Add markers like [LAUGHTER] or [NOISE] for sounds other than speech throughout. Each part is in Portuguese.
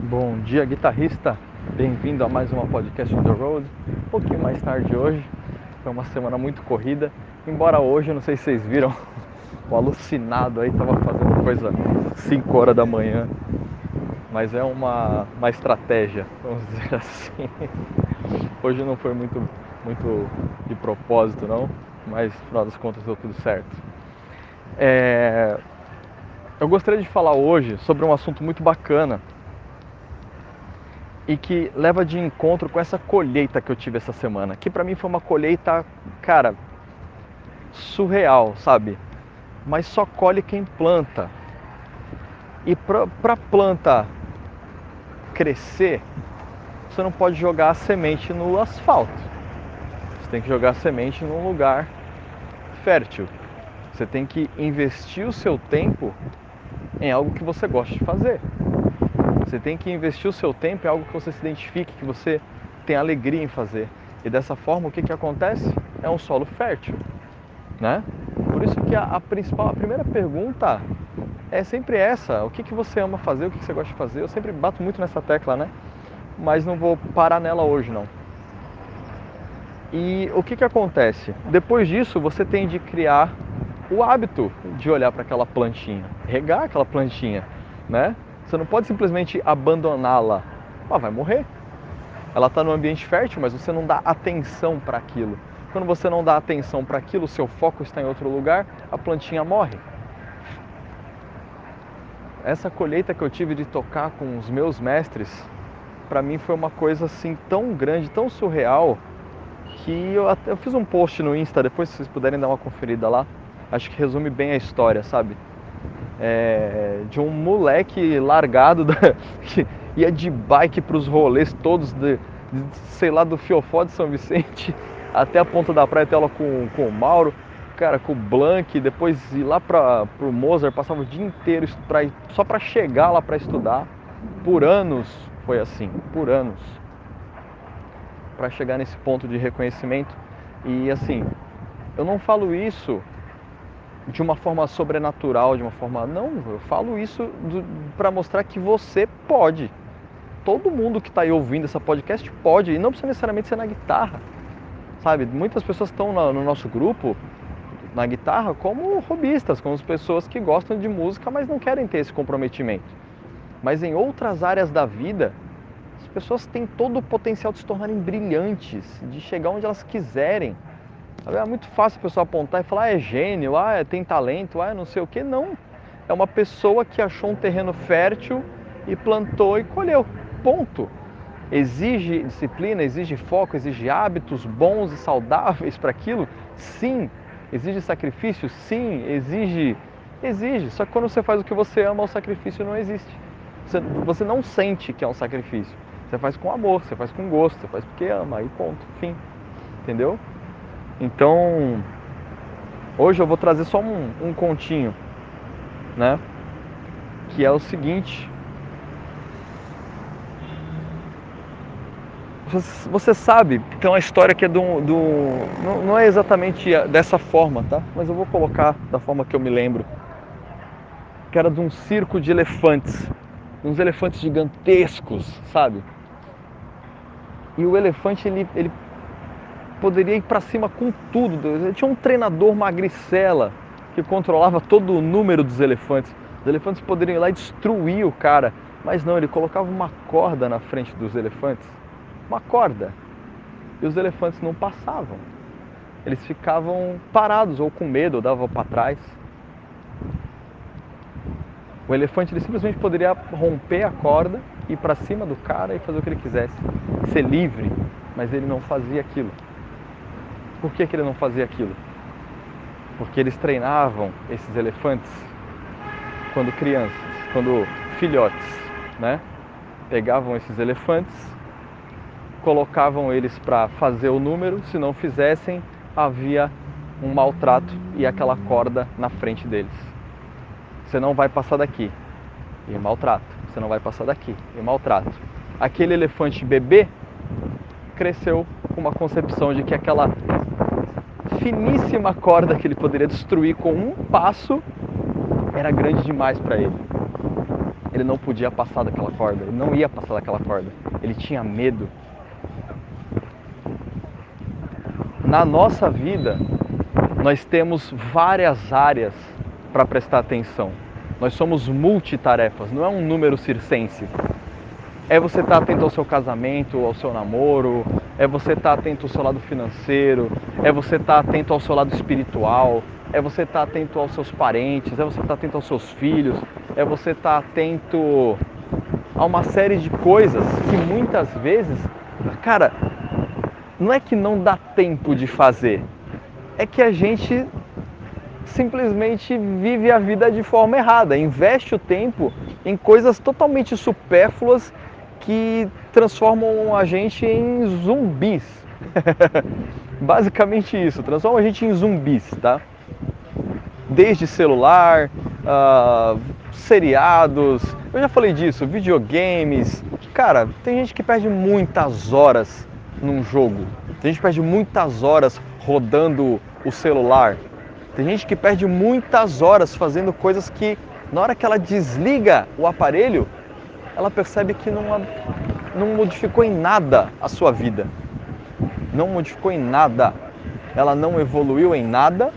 Bom dia, guitarrista. Bem-vindo a mais uma podcast on the road. Um pouquinho mais tarde hoje. Foi uma semana muito corrida. Embora hoje, não sei se vocês viram, [LAUGHS] o alucinado aí tava fazendo coisa 5 horas da manhã. Mas é uma, uma estratégia, vamos [LAUGHS] dizer assim. Hoje não foi muito, muito de propósito, não. Mas no final das contas deu tudo certo. É... Eu gostaria de falar hoje sobre um assunto muito bacana e que leva de encontro com essa colheita que eu tive essa semana, que para mim foi uma colheita, cara, surreal, sabe? Mas só colhe quem planta. E para planta crescer, você não pode jogar a semente no asfalto. Você tem que jogar a semente num lugar fértil. Você tem que investir o seu tempo em algo que você gosta de fazer. Você tem que investir o seu tempo em algo que você se identifique, que você tem alegria em fazer. E dessa forma, o que, que acontece? É um solo fértil, né? Por isso que a, a principal, a primeira pergunta é sempre essa: o que, que você ama fazer, o que, que você gosta de fazer? Eu sempre bato muito nessa tecla, né? Mas não vou parar nela hoje, não. E o que, que acontece? Depois disso, você tem de criar o hábito de olhar para aquela plantinha, regar aquela plantinha, né? Você não pode simplesmente abandoná-la. Ela vai morrer. Ela está no ambiente fértil, mas você não dá atenção para aquilo. Quando você não dá atenção para aquilo, seu foco está em outro lugar, a plantinha morre. Essa colheita que eu tive de tocar com os meus mestres, para mim foi uma coisa assim tão grande, tão surreal, que eu, eu fiz um post no Insta, depois se vocês puderem dar uma conferida lá, acho que resume bem a história, sabe? É, de um moleque largado da, [LAUGHS] que ia de bike para os rolês todos, de, de, sei lá, do Fiofó de São Vicente [LAUGHS] até a ponta da praia, até lá com, com o Mauro, cara, com o Blank, depois ir lá para o Mozart, passava o dia inteiro pra, só para chegar lá para estudar. Por anos foi assim, por anos. Para chegar nesse ponto de reconhecimento. E assim, eu não falo isso de uma forma sobrenatural, de uma forma. Não, eu falo isso para mostrar que você pode. Todo mundo que está aí ouvindo essa podcast pode, e não precisa necessariamente ser na guitarra. Sabe? Muitas pessoas estão no nosso grupo na guitarra como robistas, como as pessoas que gostam de música, mas não querem ter esse comprometimento. Mas em outras áreas da vida, as pessoas têm todo o potencial de se tornarem brilhantes, de chegar onde elas quiserem é muito fácil a pessoa apontar e falar, ah, é gênio, ah, é, tem talento, ah, é não sei o que. Não. É uma pessoa que achou um terreno fértil e plantou e colheu. Ponto. Exige disciplina, exige foco, exige hábitos bons e saudáveis para aquilo? Sim. Exige sacrifício? Sim. Exige. Exige. Só que quando você faz o que você ama, o sacrifício não existe. Você, você não sente que é um sacrifício. Você faz com amor, você faz com gosto, você faz porque ama, aí ponto, fim. Entendeu? Então, hoje eu vou trazer só um, um continho, né? Que é o seguinte. Você sabe, tem uma história que é do, do não, não é exatamente dessa forma, tá? Mas eu vou colocar da forma que eu me lembro. Que era de um circo de elefantes, uns elefantes gigantescos, sabe? E o elefante ele, ele poderia ir para cima com tudo. Ele tinha um treinador magricela que controlava todo o número dos elefantes. Os elefantes poderiam ir lá e destruir o cara, mas não, ele colocava uma corda na frente dos elefantes. Uma corda. E os elefantes não passavam. Eles ficavam parados ou com medo, ou davam para trás. O elefante ele simplesmente poderia romper a corda, ir para cima do cara e fazer o que ele quisesse, ser livre, mas ele não fazia aquilo. Por que, que ele não fazia aquilo? Porque eles treinavam esses elefantes quando crianças, quando filhotes, né? Pegavam esses elefantes, colocavam eles para fazer o número, se não fizessem, havia um maltrato e aquela corda na frente deles. Você não vai passar daqui, e maltrato. Você não vai passar daqui, e maltrato. Aquele elefante bebê cresceu com uma concepção de que aquela finíssima corda que ele poderia destruir com um passo era grande demais para ele. Ele não podia passar daquela corda, ele não ia passar daquela corda. Ele tinha medo. Na nossa vida, nós temos várias áreas para prestar atenção. Nós somos multitarefas, não é um número circense. É você estar tá atento ao seu casamento, ao seu namoro, é você estar tá atento ao seu lado financeiro, é você estar tá atento ao seu lado espiritual, é você estar atento aos seus parentes, é você estar atento aos seus filhos, é você estar atento a uma série de coisas que muitas vezes, cara, não é que não dá tempo de fazer, é que a gente simplesmente vive a vida de forma errada, investe o tempo em coisas totalmente supérfluas que transformam a gente em zumbis. [LAUGHS] Basicamente isso, transforma a gente em zumbis, tá? Desde celular, uh, seriados, eu já falei disso, videogames. Cara, tem gente que perde muitas horas num jogo, tem gente que perde muitas horas rodando o celular, tem gente que perde muitas horas fazendo coisas que, na hora que ela desliga o aparelho, ela percebe que não, não modificou em nada a sua vida. Não modificou em nada. Ela não evoluiu em nada.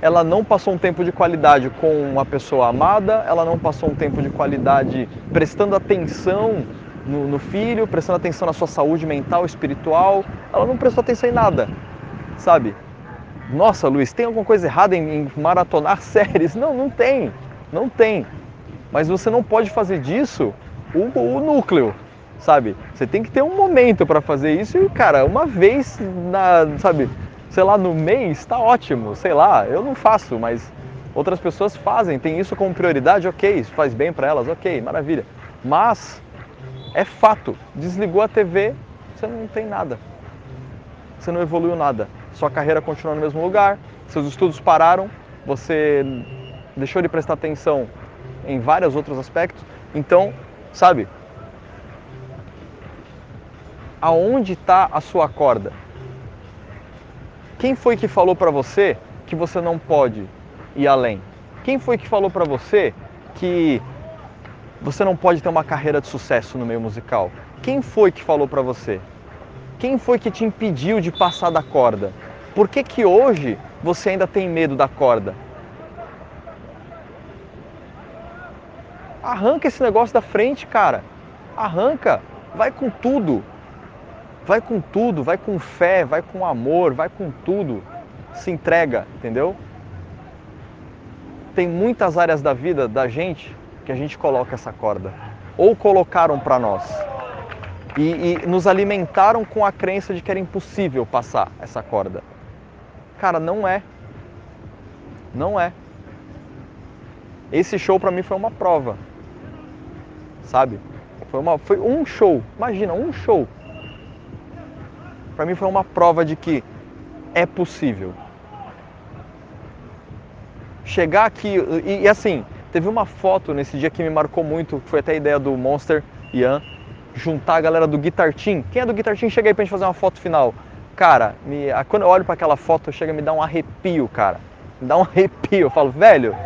Ela não passou um tempo de qualidade com uma pessoa amada. Ela não passou um tempo de qualidade prestando atenção no, no filho, prestando atenção na sua saúde mental, espiritual. Ela não prestou atenção em nada, sabe? Nossa, Luiz, tem alguma coisa errada em, em maratonar [LAUGHS] séries? Não, não tem. Não tem. Mas você não pode fazer disso o, o núcleo, sabe? Você tem que ter um momento para fazer isso e, cara, uma vez na, sabe, sei lá, no mês está ótimo, sei lá, eu não faço, mas outras pessoas fazem, tem isso como prioridade, ok, isso faz bem para elas, ok, maravilha. Mas é fato, desligou a TV, você não tem nada. Você não evoluiu nada. Sua carreira continua no mesmo lugar, seus estudos pararam, você deixou de prestar atenção em vários outros aspectos. Então, sabe? Aonde está a sua corda? Quem foi que falou para você que você não pode ir além? Quem foi que falou para você que você não pode ter uma carreira de sucesso no meio musical? Quem foi que falou para você? Quem foi que te impediu de passar da corda? Por que, que hoje você ainda tem medo da corda? Arranca esse negócio da frente, cara. Arranca. Vai com tudo. Vai com tudo, vai com fé, vai com amor, vai com tudo. Se entrega, entendeu? Tem muitas áreas da vida da gente que a gente coloca essa corda. Ou colocaram para nós. E, e nos alimentaram com a crença de que era impossível passar essa corda. Cara, não é. Não é. Esse show para mim foi uma prova sabe? Foi, uma, foi um show, imagina, um show. Para mim foi uma prova de que é possível. Chegar aqui, e, e, assim, teve uma foto nesse dia que me marcou muito, foi até a ideia do Monster Ian, juntar a galera do Guitar Team. Quem é do Guitar Team? Chega aí pra gente fazer uma foto final. Cara, me, quando eu olho para aquela foto, chega me dar um arrepio, cara. Me dá um arrepio. Eu falo, velho,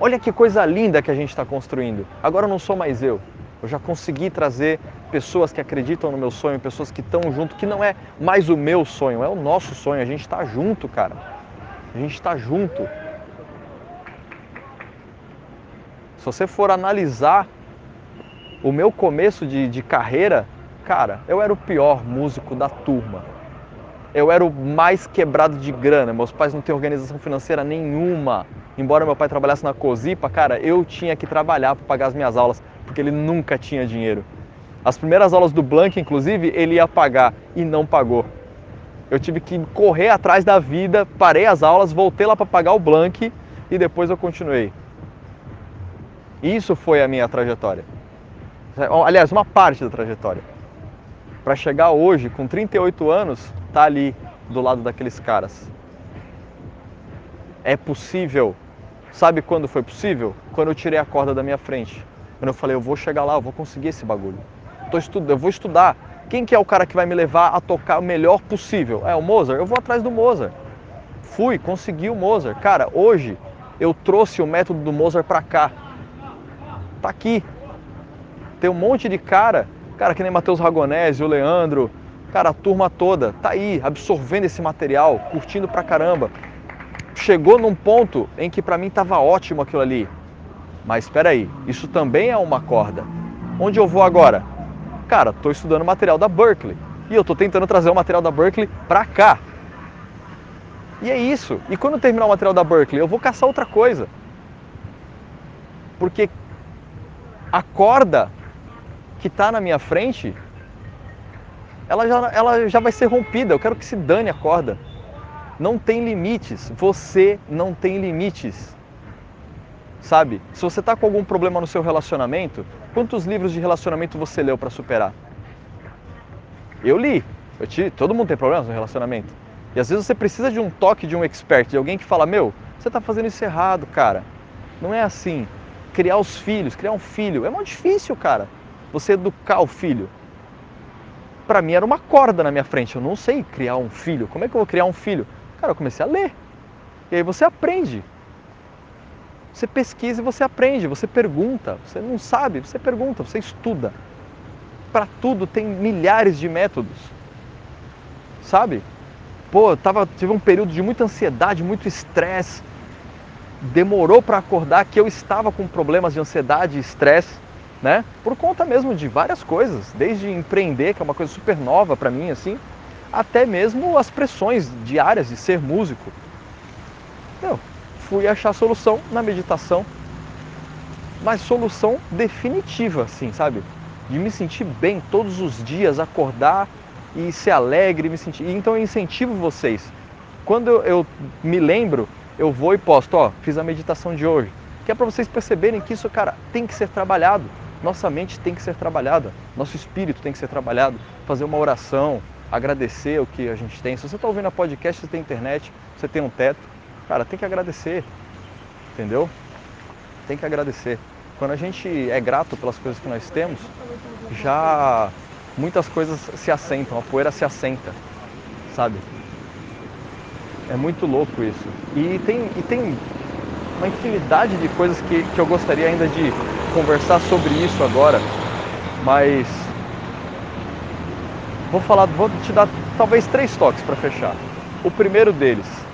olha que coisa linda que a gente está construindo. Agora eu não sou mais eu. Eu já consegui trazer pessoas que acreditam no meu sonho, pessoas que estão junto, que não é mais o meu sonho, é o nosso sonho. A gente está junto, cara. A gente está junto. Se você for analisar o meu começo de, de carreira, cara, eu era o pior músico da turma. Eu era o mais quebrado de grana. Meus pais não têm organização financeira nenhuma. Embora meu pai trabalhasse na Cozipa, cara, eu tinha que trabalhar para pagar as minhas aulas porque ele nunca tinha dinheiro. As primeiras aulas do Blank, inclusive, ele ia pagar e não pagou. Eu tive que correr atrás da vida, parei as aulas, voltei lá para pagar o Blank e depois eu continuei. Isso foi a minha trajetória. Aliás, uma parte da trajetória. Para chegar hoje, com 38 anos, tá ali do lado daqueles caras. É possível. Sabe quando foi possível? Quando eu tirei a corda da minha frente. Quando eu falei, eu vou chegar lá, eu vou conseguir esse bagulho. Tô estudando, eu vou estudar. Quem que é o cara que vai me levar a tocar o melhor possível? É o Mozart? Eu vou atrás do Mozart. Fui, consegui o Mozart. Cara, hoje eu trouxe o método do Mozart para cá. Tá aqui. Tem um monte de cara, cara que nem Matheus Ragonese, o Leandro, cara, a turma toda tá aí absorvendo esse material, curtindo pra caramba. Chegou num ponto em que para mim tava ótimo aquilo ali. Mas espera aí, isso também é uma corda. Onde eu vou agora? Cara, estou estudando material da Berkeley e eu estou tentando trazer o material da Berkeley para cá. E é isso. E quando terminar o material da Berkeley, eu vou caçar outra coisa. Porque a corda que está na minha frente, ela já, ela já vai ser rompida. Eu quero que se dane a corda. Não tem limites. Você não tem limites sabe? Se você está com algum problema no seu relacionamento, quantos livros de relacionamento você leu para superar? Eu li. Eu te, todo mundo tem problemas no relacionamento. E às vezes você precisa de um toque de um expert, de alguém que fala: Meu, você está fazendo isso errado, cara. Não é assim. Criar os filhos, criar um filho, é muito difícil, cara. Você educar o filho. Para mim era uma corda na minha frente. Eu não sei criar um filho. Como é que eu vou criar um filho? Cara, eu comecei a ler. E aí você aprende. Você pesquisa e você aprende, você pergunta. Você não sabe, você pergunta, você estuda. Para tudo tem milhares de métodos. Sabe? Pô, tava, tive um período de muita ansiedade, muito estresse. Demorou para acordar que eu estava com problemas de ansiedade e estresse, né? Por conta mesmo de várias coisas, desde empreender, que é uma coisa super nova para mim assim, até mesmo as pressões diárias de ser músico. Meu, fui achar solução na meditação, mas solução definitiva, assim, sabe? De me sentir bem todos os dias, acordar e ser alegre, me sentir. Então eu incentivo vocês. Quando eu, me lembro, eu vou e posto, ó, fiz a meditação de hoje. Que é para vocês perceberem que isso, cara, tem que ser trabalhado. Nossa mente tem que ser trabalhada, nosso espírito tem que ser trabalhado. Fazer uma oração, agradecer o que a gente tem. Se você está ouvindo a podcast, você tem internet, você tem um teto, Cara, tem que agradecer, entendeu? Tem que agradecer. Quando a gente é grato pelas coisas que nós temos, já muitas coisas se assentam, a poeira se assenta, sabe? É muito louco isso. E tem, e tem uma infinidade de coisas que, que eu gostaria ainda de conversar sobre isso agora, mas vou falar, vou te dar talvez três toques para fechar. O primeiro deles,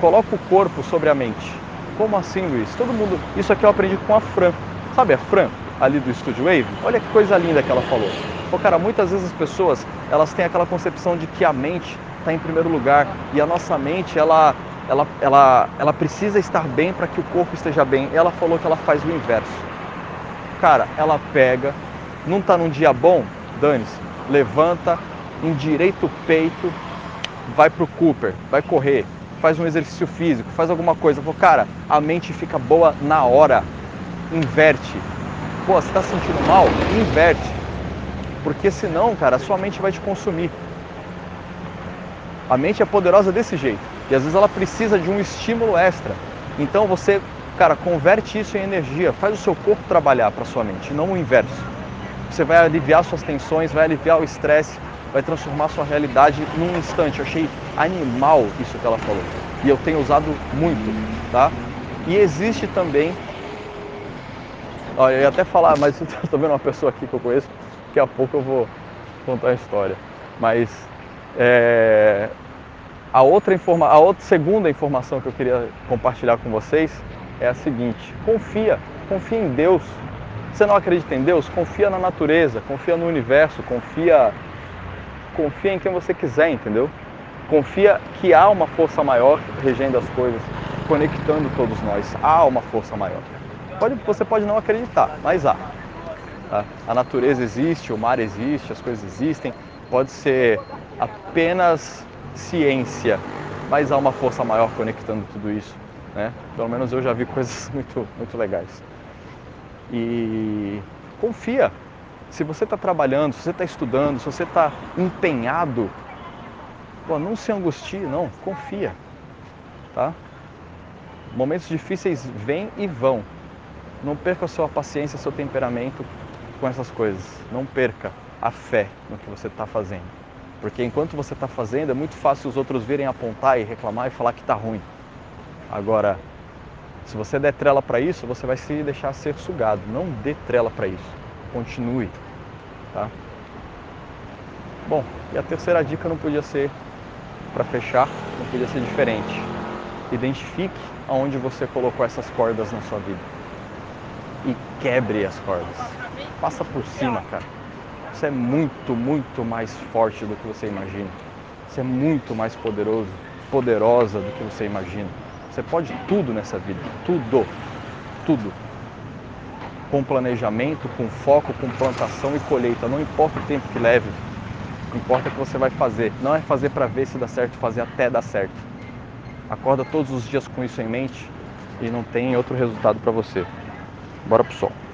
coloca o corpo sobre a mente. Como assim, Luiz? Todo mundo. Isso aqui eu aprendi com a Fran. Sabe a Fran, ali do Studio Wave? Olha que coisa linda que ela falou. Pô, cara, muitas vezes as pessoas elas têm aquela concepção de que a mente está em primeiro lugar e a nossa mente ela, ela, ela, ela precisa estar bem para que o corpo esteja bem. Ela falou que ela faz o inverso. Cara, ela pega, não está num dia bom, dane-se, levanta, endireita o peito, vai pro Cooper, vai correr, faz um exercício físico, faz alguma coisa. Pô, cara, a mente fica boa na hora. Inverte. Pô, você está sentindo mal? Inverte. Porque senão, cara, a sua mente vai te consumir. A mente é poderosa desse jeito. E às vezes ela precisa de um estímulo extra. Então você, cara, converte isso em energia. Faz o seu corpo trabalhar para sua mente, não o inverso. Você vai aliviar suas tensões, vai aliviar o estresse, vai transformar sua realidade num instante. Eu achei animal isso que ela falou. E eu tenho usado muito, tá? E existe também. Olha, eu ia até falar, mas [LAUGHS] estou vendo uma pessoa aqui que eu conheço, daqui a pouco eu vou contar a história. Mas é, a outra informa, a outra segunda informação que eu queria compartilhar com vocês é a seguinte: confia, confia em Deus. Você não acredita em Deus? Confia na natureza, confia no universo, confia confia em quem você quiser, entendeu? Confia que há uma força maior regendo as coisas, conectando todos nós. Há uma força maior. Pode, você pode não acreditar, mas há. Tá? A natureza existe, o mar existe, as coisas existem. Pode ser apenas ciência, mas há uma força maior conectando tudo isso. Né? Pelo menos eu já vi coisas [LAUGHS] muito, muito legais. E confia, se você está trabalhando, se você está estudando, se você está empenhado, pô, não se angustie, não, confia, tá? Momentos difíceis vêm e vão. Não perca a sua paciência, seu temperamento com essas coisas. Não perca a fé no que você está fazendo. Porque enquanto você está fazendo, é muito fácil os outros virem apontar e reclamar e falar que está ruim. Agora, se você der trela para isso, você vai se deixar ser sugado. Não dê trela para isso. Continue, tá? Bom, e a terceira dica não podia ser para fechar, não podia ser diferente. Identifique aonde você colocou essas cordas na sua vida e quebre as cordas. Passa por cima, cara. Você é muito, muito mais forte do que você imagina. Você é muito mais poderoso, poderosa do que você imagina. Você pode tudo nessa vida, tudo, tudo. Com planejamento, com foco, com plantação e colheita, não importa o tempo que leve, importa o que você vai fazer. Não é fazer para ver se dá certo, fazer até dar certo. Acorda todos os dias com isso em mente e não tem outro resultado para você. Bora pro sol.